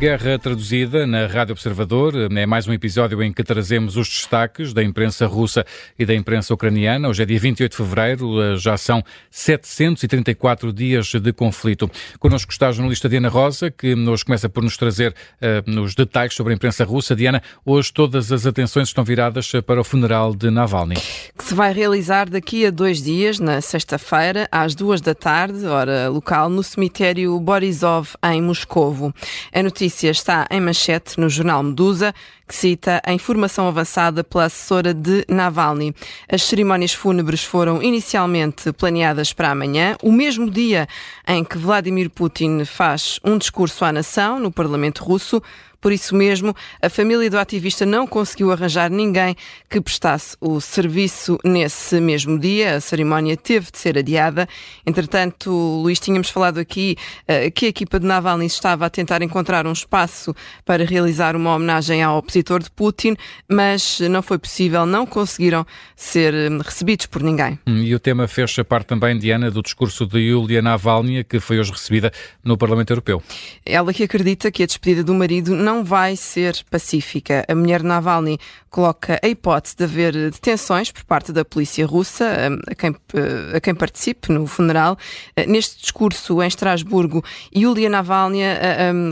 Guerra traduzida na Rádio Observador é mais um episódio em que trazemos os destaques da imprensa russa e da imprensa ucraniana. Hoje é dia 28 de fevereiro, já são 734 dias de conflito. Connosco está a jornalista Diana Rosa, que hoje começa por nos trazer uh, os detalhes sobre a imprensa russa. Diana, hoje todas as atenções estão viradas para o funeral de Navalny. Que se vai realizar daqui a dois dias, na sexta-feira, às duas da tarde, hora local, no cemitério Borisov, em Moscovo. A notícia notícia está em manchete no jornal Medusa, que cita a informação avançada pela assessora de Navalny. As cerimónias fúnebres foram inicialmente planeadas para amanhã, o mesmo dia em que Vladimir Putin faz um discurso à nação no Parlamento russo. Por isso mesmo, a família do ativista não conseguiu arranjar ninguém que prestasse o serviço nesse mesmo dia. A cerimónia teve de ser adiada. Entretanto, Luís, tínhamos falado aqui uh, que a equipa de Navalny estava a tentar encontrar um espaço para realizar uma homenagem ao opositor de Putin, mas não foi possível, não conseguiram ser hum, recebidos por ninguém. Hum, e o tema fecha parte também, Diana, do discurso de Yulia Navalny, que foi hoje recebida no Parlamento Europeu. Ela que acredita que a despedida do marido não não vai ser pacífica. A mulher Navalny coloca a hipótese de haver detenções por parte da polícia russa a quem, a quem participe no funeral. Neste discurso em Estrasburgo, Yulia Navalny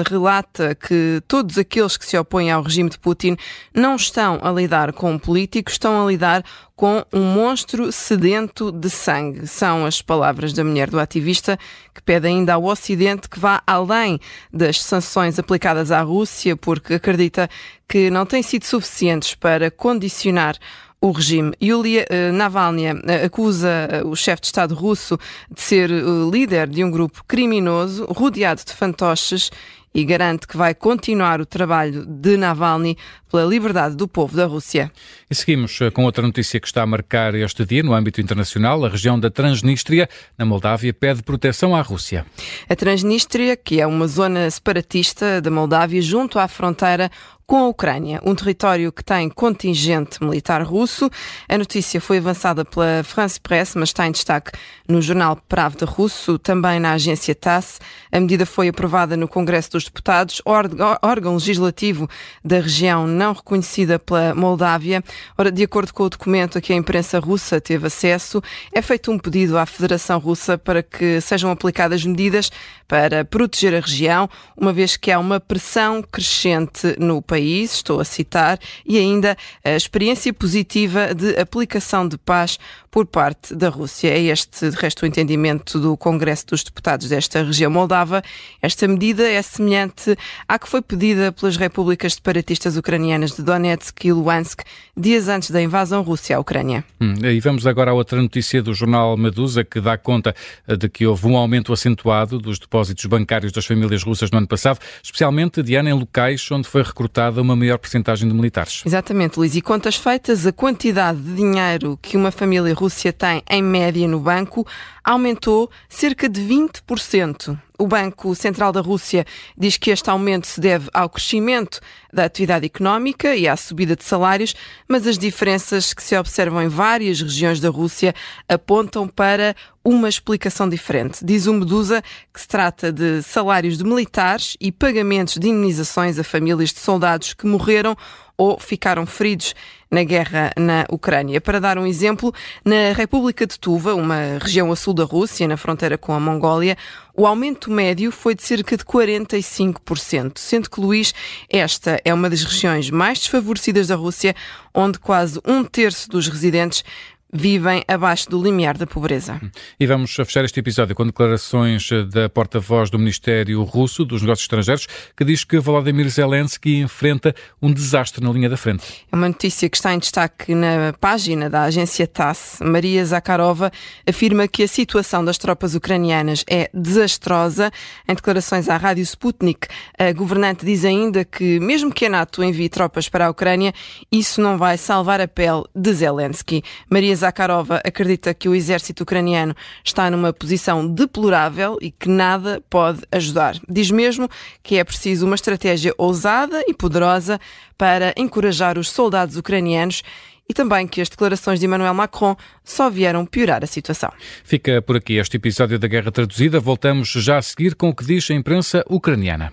relata que todos aqueles que se opõem ao regime de Putin não estão a lidar com um político, estão a lidar com um monstro sedento de sangue. São as palavras da mulher do ativista que pede ainda ao Ocidente que vá além das sanções aplicadas à Rússia, porque acredita que não têm sido suficientes para condicionar o regime. Yulia uh, Navalny uh, acusa uh, o chefe de Estado russo de ser líder de um grupo criminoso rodeado de fantoches e garante que vai continuar o trabalho de Navalny pela liberdade do povo da Rússia. E seguimos eh, com outra notícia que está a marcar este dia no âmbito internacional. A região da Transnistria, na Moldávia, pede proteção à Rússia. A Transnistria, que é uma zona separatista da Moldávia junto à fronteira com a Ucrânia, um território que tem contingente militar russo. A notícia foi avançada pela France Press, mas está em destaque no jornal Pravda russo, também na agência TASS. A medida foi aprovada no Congresso dos Deputados, órgão legislativo da região não reconhecida pela Moldávia. Ora, de acordo com o documento a que a imprensa russa teve acesso, é feito um pedido à Federação Russa para que sejam aplicadas medidas para proteger a região, uma vez que há uma pressão crescente no país país, estou a citar, e ainda a experiência positiva de aplicação de paz por parte da Rússia. É este, de resto, o entendimento do Congresso dos Deputados desta região moldava. Esta medida é semelhante à que foi pedida pelas repúblicas separatistas ucranianas de Donetsk e Luhansk dias antes da invasão russa à Ucrânia. Hum, e vamos agora a outra notícia do jornal Medusa, que dá conta eh, de que houve um aumento acentuado dos depósitos bancários das famílias russas no ano passado, especialmente, Diana, em locais onde foi recrutada uma maior porcentagem de militares. Exatamente, Luís. E contas feitas, a quantidade de dinheiro que uma família Rússia tem em média no banco aumentou cerca de 20%. O Banco Central da Rússia diz que este aumento se deve ao crescimento da atividade económica e à subida de salários, mas as diferenças que se observam em várias regiões da Rússia apontam para uma explicação diferente. Diz o Medusa que se trata de salários de militares e pagamentos de indenizações a famílias de soldados que morreram ou ficaram feridos na guerra na Ucrânia. Para dar um exemplo, na República de Tuva, uma região a sul da Rússia, na fronteira com a Mongólia, o aumento médio foi de cerca de 45%, sendo que, Luís, esta é uma das regiões mais desfavorecidas da Rússia, onde quase um terço dos residentes vivem abaixo do limiar da pobreza. E vamos fechar este episódio com declarações da porta-voz do Ministério Russo dos Negócios Estrangeiros, que diz que Volodymyr Zelensky enfrenta um desastre na linha da frente. É uma notícia que está em destaque na página da agência TASS. Maria Zakharova afirma que a situação das tropas ucranianas é desastrosa. Em declarações à Rádio Sputnik, a governante diz ainda que, mesmo que a NATO envie tropas para a Ucrânia, isso não vai salvar a pele de Zelensky. Maria Zakharova acredita que o exército ucraniano está numa posição deplorável e que nada pode ajudar. Diz mesmo que é preciso uma estratégia ousada e poderosa para encorajar os soldados ucranianos e também que as declarações de Emmanuel Macron só vieram piorar a situação. Fica por aqui este episódio da Guerra Traduzida. Voltamos já a seguir com o que diz a imprensa ucraniana.